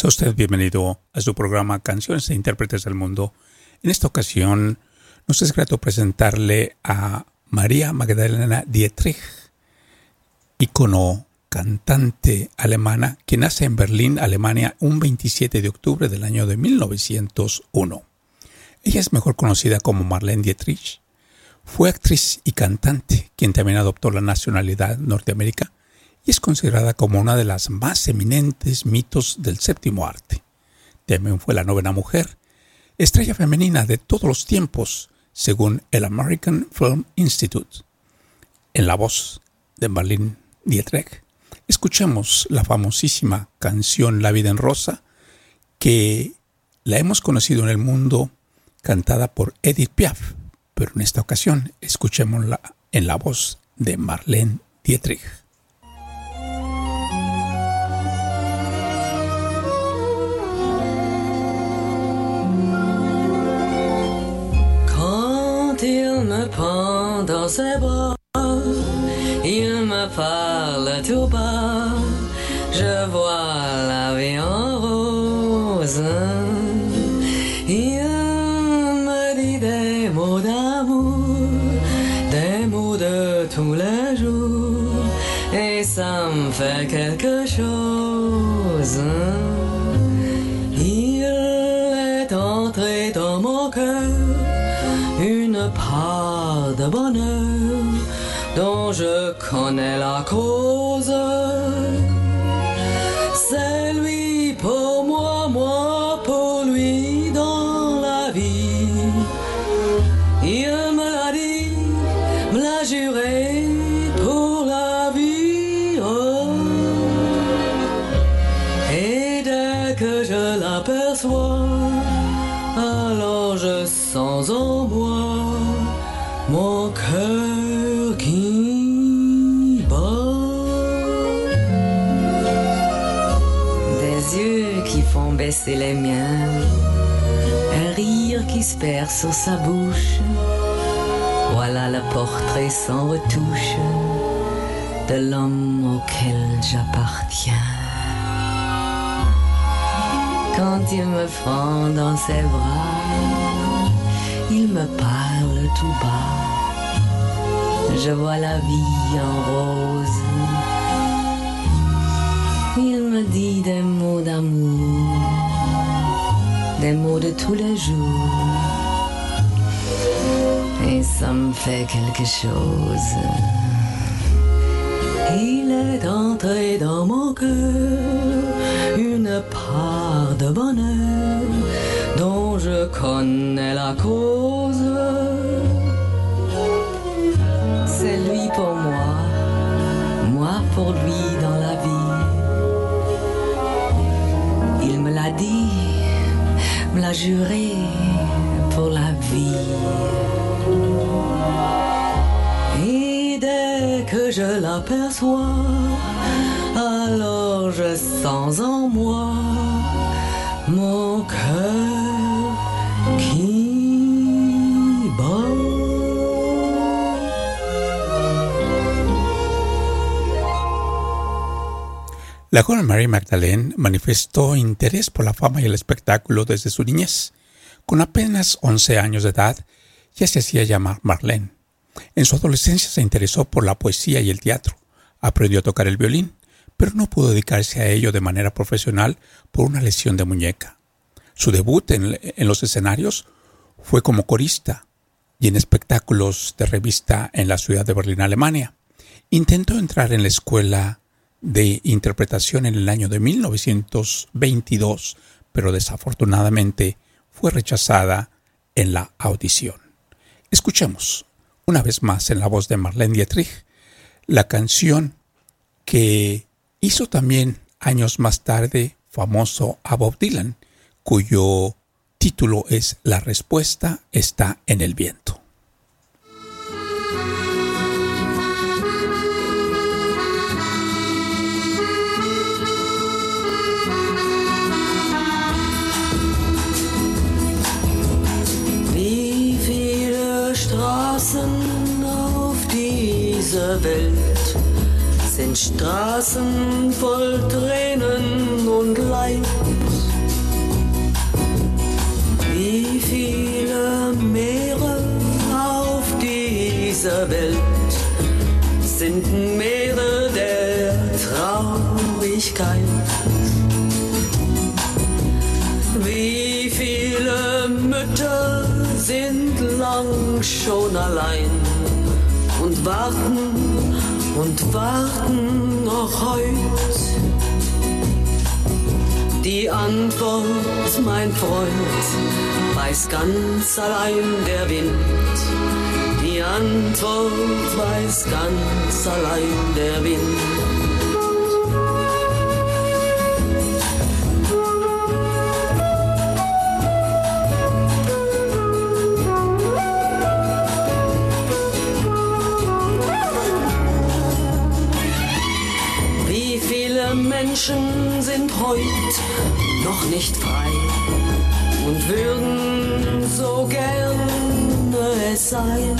Sea usted bienvenido a su programa Canciones e Intérpretes del Mundo. En esta ocasión nos es grato presentarle a María Magdalena Dietrich, ícono cantante alemana que nace en Berlín, Alemania, un 27 de octubre del año de 1901. Ella es mejor conocida como Marlene Dietrich. Fue actriz y cantante, quien también adoptó la nacionalidad norteamericana y es considerada como una de las más eminentes mitos del séptimo arte. También fue la novena mujer, estrella femenina de todos los tiempos, según el American Film Institute. En la voz de Marlene Dietrich, escuchemos la famosísima canción La vida en rosa, que la hemos conocido en el mundo cantada por Edith Piaf, pero en esta ocasión escuchémosla en la voz de Marlene Dietrich. Il me prend dans ses bras, il me parle tout bas, bonheur dont je connais la cause. C'est lui pour moi, moi pour lui dans la vie. Il me l'a dit, me l'a juré pour la vie. oh. Et dès que je l'aperçois, alors je sens en moi mon cœur qui bat. Des yeux qui font baisser les miens, un rire qui se perd sur sa bouche. Voilà le portrait sans retouche de l'homme auquel j'appartiens. Quand il me prend dans ses bras, il me parle tout bas. Je vois la vie en rose. Il me dit des mots d'amour, des mots de tous les jours. Et ça me fait quelque chose. Il est entré dans mon cœur une part de bonheur dont je connais la cause. Lui pour moi, moi pour lui dans la vie. Il me l'a dit, me l'a juré pour la vie. Et dès que je l'aperçois, alors je sens en moi mon cœur La joven Mary Magdalene manifestó interés por la fama y el espectáculo desde su niñez. Con apenas 11 años de edad, ya se hacía llamar Marlene. En su adolescencia se interesó por la poesía y el teatro. Aprendió a tocar el violín, pero no pudo dedicarse a ello de manera profesional por una lesión de muñeca. Su debut en, en los escenarios fue como corista y en espectáculos de revista en la ciudad de Berlín, Alemania. Intentó entrar en la escuela de interpretación en el año de 1922, pero desafortunadamente fue rechazada en la audición. Escuchemos una vez más en la voz de Marlene Dietrich la canción que Hizo también años más tarde famoso a Bob Dylan, cuyo título es La respuesta está en el viento. Antwort, mein Freund, weiß ganz allein der Wind. Die Antwort weiß ganz allein der Wind. Wie viele Menschen sind heute noch nicht frei und würden so gerne es sein?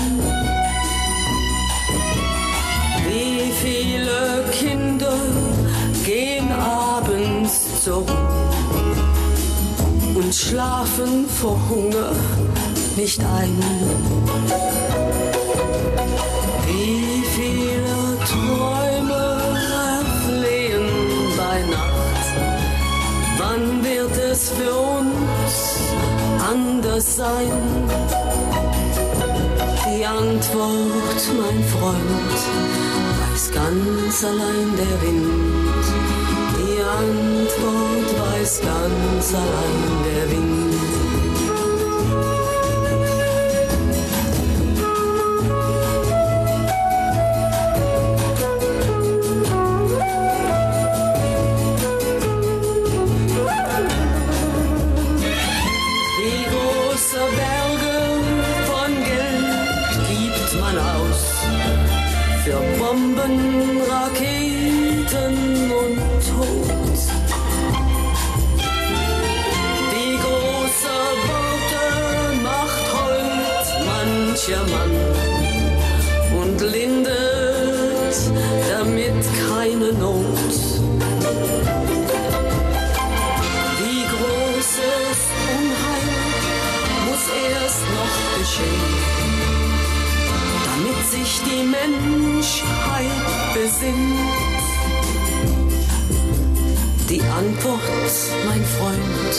Wie viele Kinder gehen abends zur Ruhe und schlafen vor Hunger nicht ein? Wie viele Träume anders sein? Die Antwort, mein Freund, weiß ganz allein der Wind. Die Antwort weiß ganz allein der Wind. Mancher Mann und lindert damit keine Not. Wie großes Unheil muss erst noch geschehen, damit sich die Menschheit besinnt. Die Antwort, mein Freund,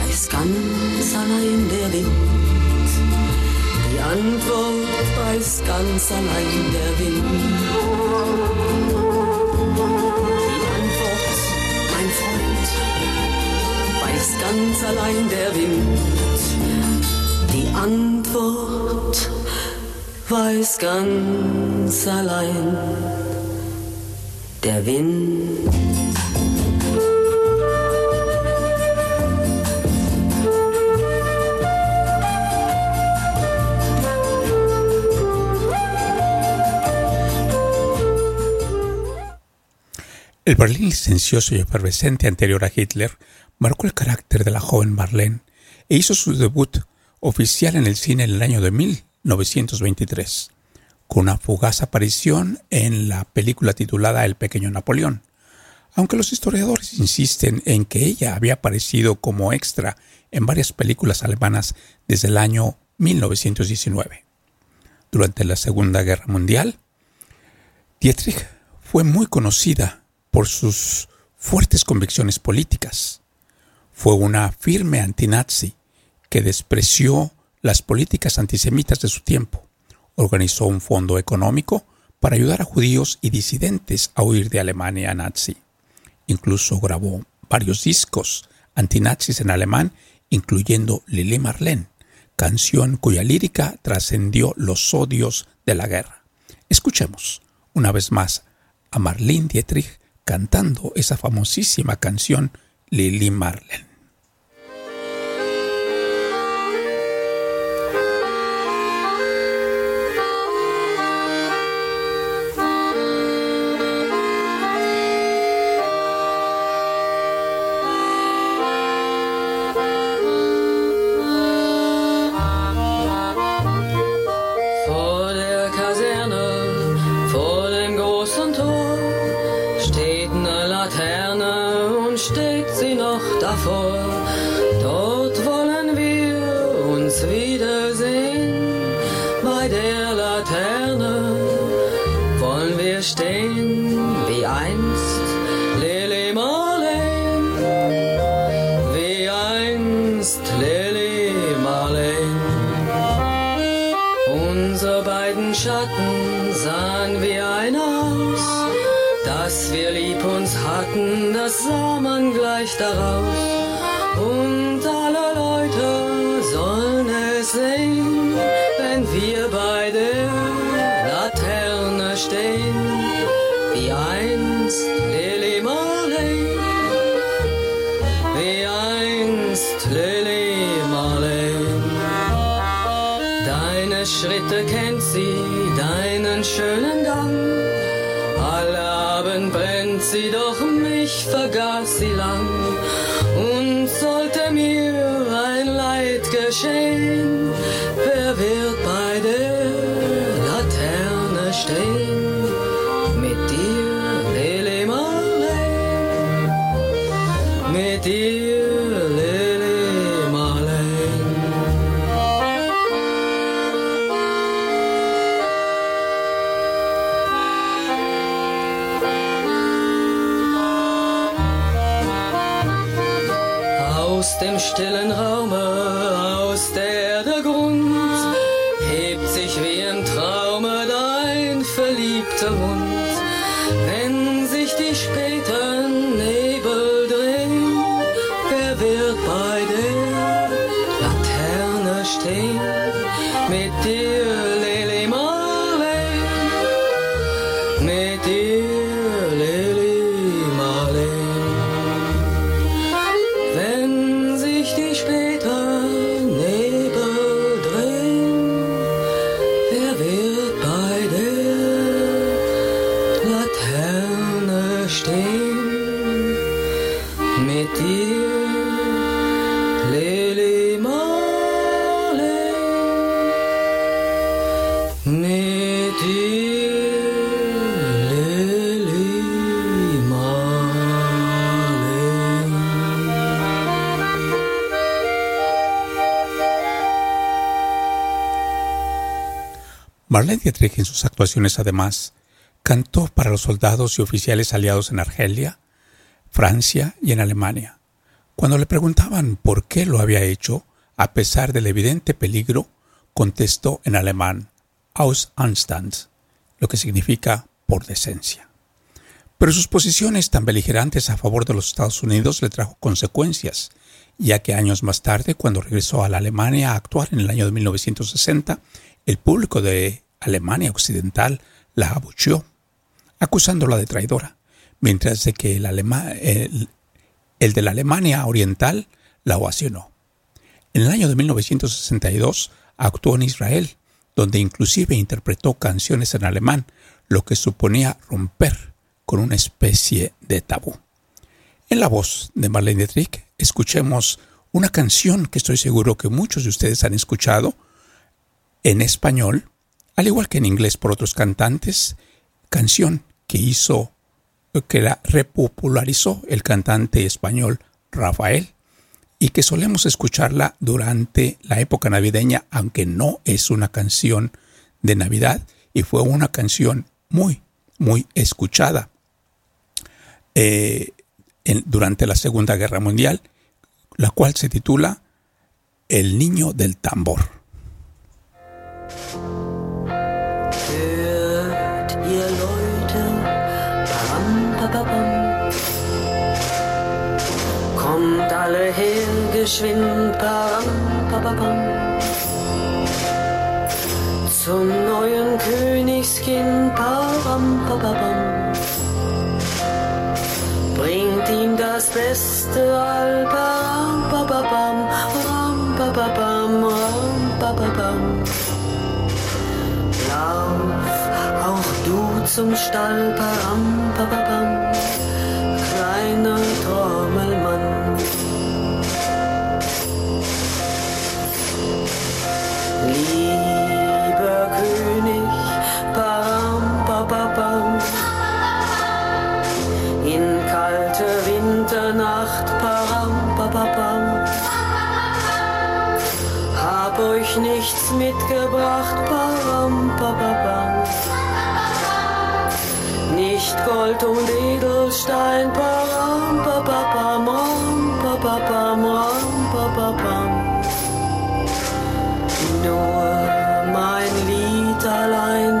weiß ganz allein der Wind. Antwort weiß ganz allein der Wind. Die Antwort, mein Freund, weiß ganz allein der Wind. Die Antwort weiß ganz allein der Wind. El Berlín licencioso y efervescente anterior a Hitler marcó el carácter de la joven Marlene e hizo su debut oficial en el cine en el año de 1923, con una fugaz aparición en la película titulada El pequeño Napoleón, aunque los historiadores insisten en que ella había aparecido como extra en varias películas alemanas desde el año 1919. Durante la Segunda Guerra Mundial, Dietrich fue muy conocida por sus fuertes convicciones políticas. Fue una firme antinazi que despreció las políticas antisemitas de su tiempo. Organizó un fondo económico para ayudar a judíos y disidentes a huir de Alemania nazi. Incluso grabó varios discos antinazis en alemán, incluyendo Lili Marlene, canción cuya lírica trascendió los odios de la guerra. Escuchemos una vez más a Marlene Dietrich cantando esa famosísima canción Lily steckt sie noch davor. Dort wollen wir uns wiedersehen. daraus und alle Leute sollen es sehen, wenn wir bei der Laterne stehen, wie einst Lily Marley, wie einst Lily Marley. Deine Schritte kennt sie, deinen schönen Gang, alle Abend brennt sie doch ich vergaß sie lang und sollte mir ein Leid geschehen. Wird bei der Laterne stehen? Mit dir, Marlene Dietrich en sus actuaciones además cantó para los soldados y oficiales aliados en Argelia, Francia y en Alemania. Cuando le preguntaban por qué lo había hecho, a pesar del evidente peligro, contestó en alemán aus Anstand, lo que significa por decencia. Pero sus posiciones tan beligerantes a favor de los Estados Unidos le trajo consecuencias, ya que años más tarde, cuando regresó a la Alemania a actuar en el año de 1960, el público de Alemania Occidental la abucheó, acusándola de traidora, mientras que el de la Alemania Oriental la ovacionó. En el año de 1962 actuó en Israel, donde inclusive interpretó canciones en alemán, lo que suponía romper con una especie de tabú. En la voz de Marlene Dietrich, escuchemos una canción que estoy seguro que muchos de ustedes han escuchado en español, al igual que en inglés por otros cantantes, canción que hizo, que la repopularizó el cantante español Rafael y que solemos escucharla durante la época navideña, aunque no es una canción de Navidad y fue una canción muy, muy escuchada eh, durante la Segunda Guerra Mundial, la cual se titula El niño del tambor. Alle her, geschwind, param, papapam. Zum neuen Königskind, param, papapam. das Beste, all param, bababam, ram, bababam, ram, bababam. Lauf auch du zum Stall, param, bababam, kleiner Gold und Edelstein, param, pa, pa, pam, ram, pa, pa, pam, ram, pa, pa. Nur mein Lied allein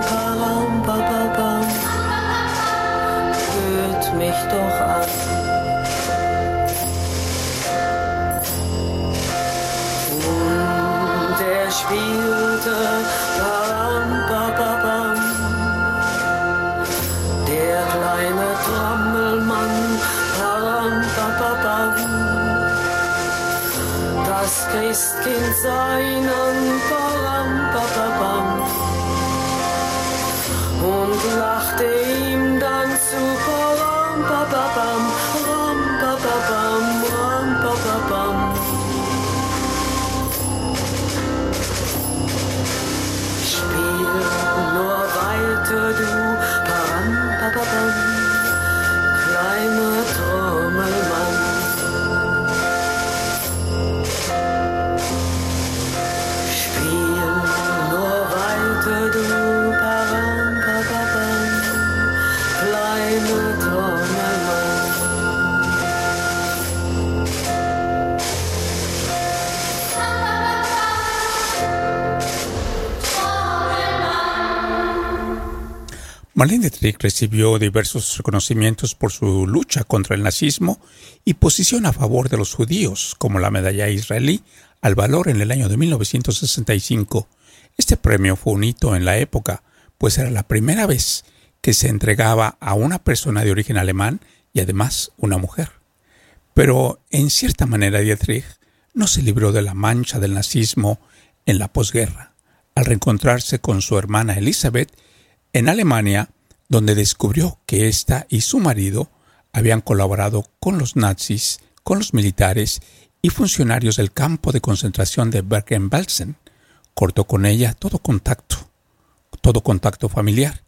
Marlene Dietrich recibió diversos reconocimientos por su lucha contra el nazismo y posición a favor de los judíos, como la medalla israelí al valor en el año de 1965. Este premio fue un hito en la época, pues era la primera vez que se entregaba a una persona de origen alemán y además una mujer. Pero en cierta manera Dietrich no se libró de la mancha del nazismo en la posguerra, al reencontrarse con su hermana Elizabeth en Alemania, donde descubrió que ésta y su marido habían colaborado con los nazis, con los militares y funcionarios del campo de concentración de Bergen-Belsen. Cortó con ella todo contacto, todo contacto familiar,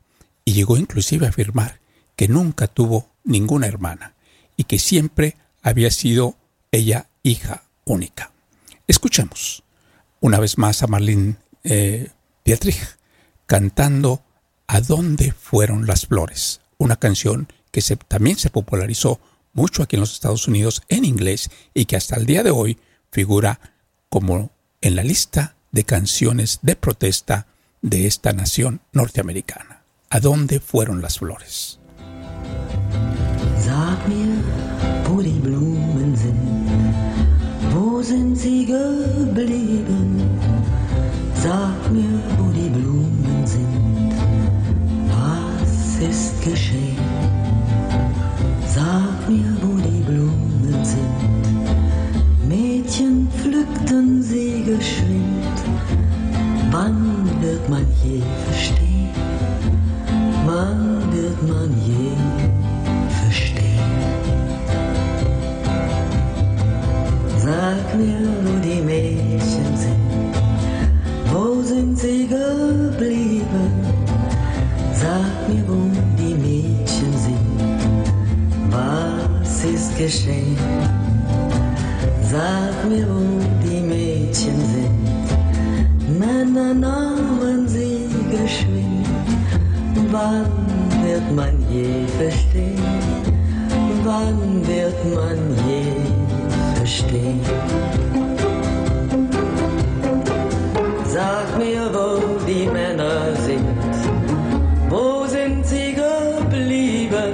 y llegó inclusive a afirmar que nunca tuvo ninguna hermana y que siempre había sido ella hija única. Escuchemos una vez más a Marlene eh, Dietrich cantando ¿A dónde fueron las flores? Una canción que se, también se popularizó mucho aquí en los Estados Unidos en inglés y que hasta el día de hoy figura como en la lista de canciones de protesta de esta nación norteamericana. ¿A dónde fueron las flores? Wann wird man je verstehen? Wann wird man je verstehen? Sag mir, wo die Männer sind, wo sind sie geblieben?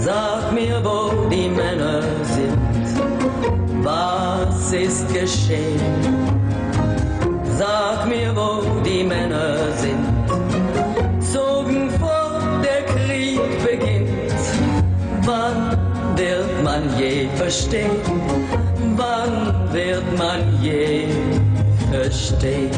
Sag mir, wo die Männer sind, was ist geschehen? verstehen, wann wird man je verstehen?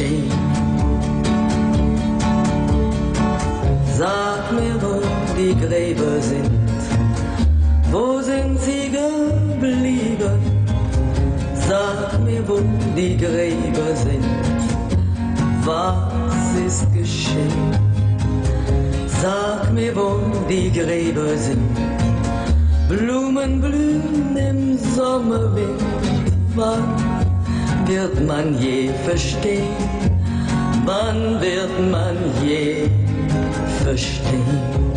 Verstehen? Sag mir, wo die Gräber sind. Wo sind sie geblieben? Sag mir, wo die Gräber sind. Was ist geschehen? Sag mir, wo die Gräber sind. Blumen blühen im Sommerwind. Wann wird man je verstehen? Wann wird man je verstehen?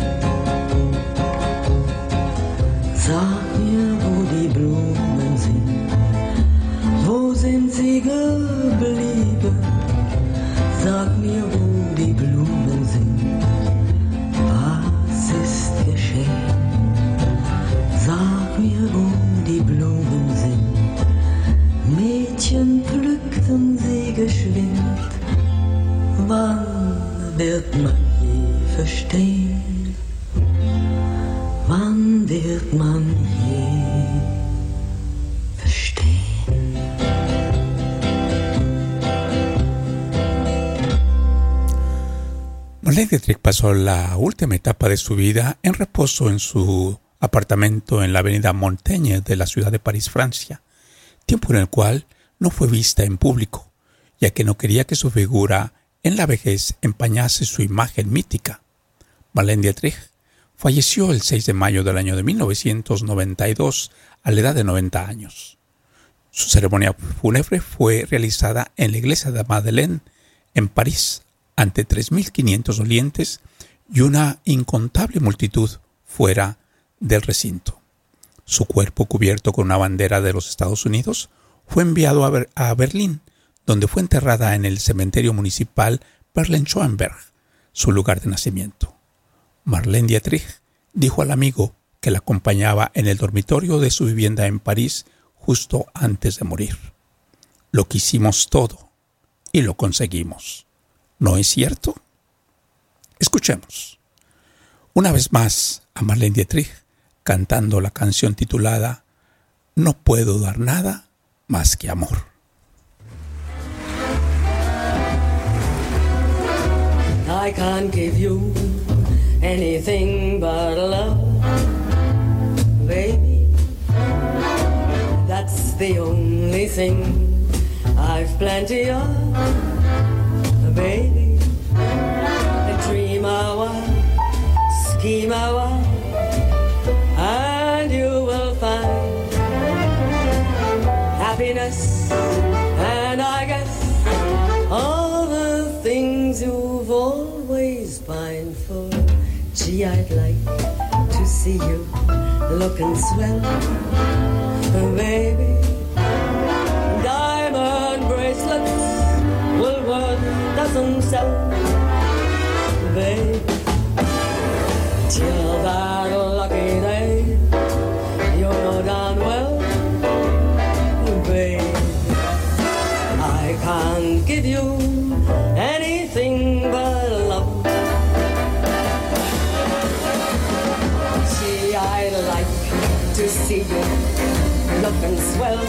Pasó la última etapa de su vida en reposo en su apartamento en la avenida Montaigne de la ciudad de París, Francia, tiempo en el cual no fue vista en público, ya que no quería que su figura en la vejez empañase su imagen mítica. Marlene Dietrich falleció el 6 de mayo del año de 1992 a la edad de 90 años. Su ceremonia fúnebre fue realizada en la iglesia de Madeleine, en París, ante 3.500 dolientes y una incontable multitud fuera del recinto. Su cuerpo, cubierto con una bandera de los Estados Unidos, fue enviado a, Ber a Berlín, donde fue enterrada en el cementerio municipal Berlin-Schoenberg, su lugar de nacimiento. Marlene Dietrich dijo al amigo que la acompañaba en el dormitorio de su vivienda en París justo antes de morir. Lo quisimos todo y lo conseguimos. ¿No es cierto? Escuchemos. Una vez más a Marlene Dietrich cantando la canción titulada No puedo dar nada más que amor. I can't give you anything but love, baby. That's the only thing I've plenty of, baby. Dream a while, scheme a while, and you will find happiness. And I guess all the things you've always pined for. Gee, I'd like to see you looking swell, baby. Sell, baby. Till that lucky day, you know darn well, baby. I can't give you anything but love. See, I'd like to see you looking swell,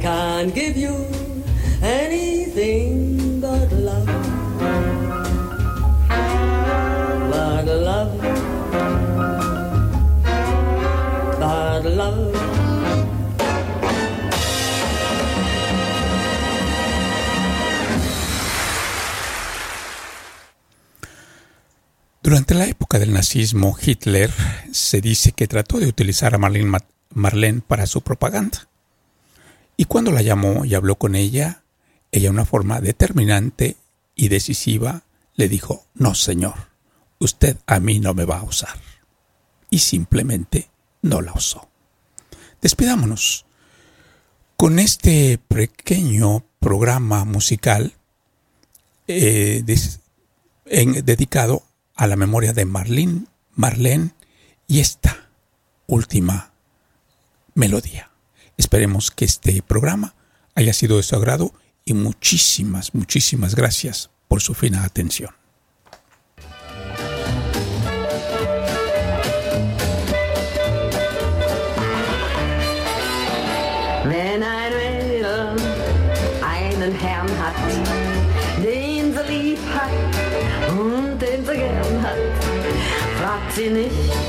Can't give you anything. But love. Durante la época del nazismo, Hitler se dice que trató de utilizar a Marlene, Marlene para su propaganda. Y cuando la llamó y habló con ella, ella de una forma determinante y decisiva le dijo, no señor, usted a mí no me va a usar. Y simplemente no la usó. Despidámonos con este pequeño programa musical eh, dedicado a la memoria de Marlene, Marlene y esta última melodía. Esperemos que este programa haya sido de su agrado y muchísimas, muchísimas gracias por su fina atención.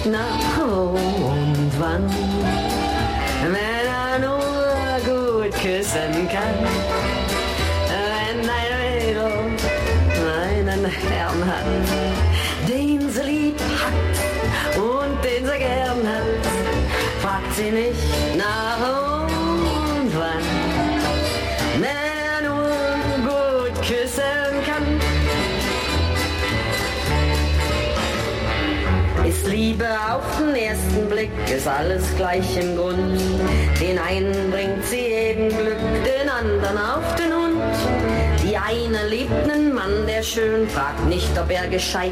Nicht Liebe auf den ersten Blick, ist alles gleich im Grund. Den einen bringt sie eben Glück, den anderen auf den Hund. Die eine liebt einen Mann, der schön fragt nicht, ob er gescheit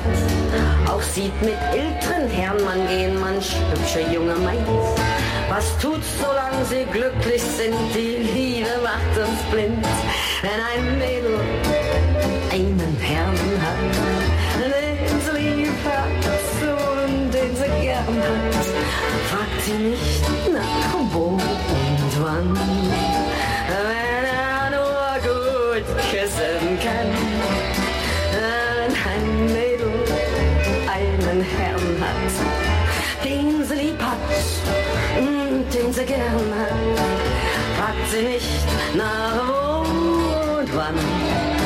auch sieht mit älteren Herren man gehen, manch hübsche junge Maid. Was tut's, solange sie glücklich sind? Die Liebe macht uns blind. Wenn ein Mädel einen Herrn hat, fragt sie nicht nach wo und wann. Wenn er nur gut küssen kann, wenn ein Mädel einen Herrn hat, den sie lieb hat und den sie gern hat, fragt sie nicht nach wo und wann.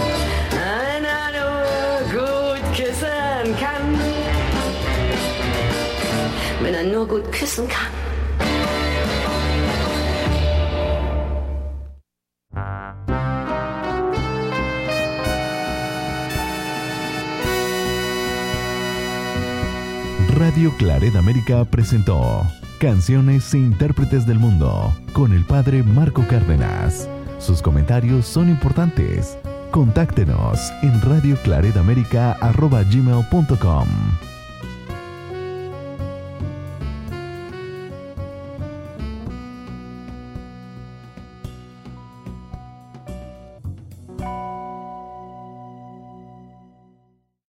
Radio Claret América presentó Canciones e Intérpretes del Mundo con el padre Marco Cárdenas. Sus comentarios son importantes. Contáctenos en radioclaredamerica.gmail.com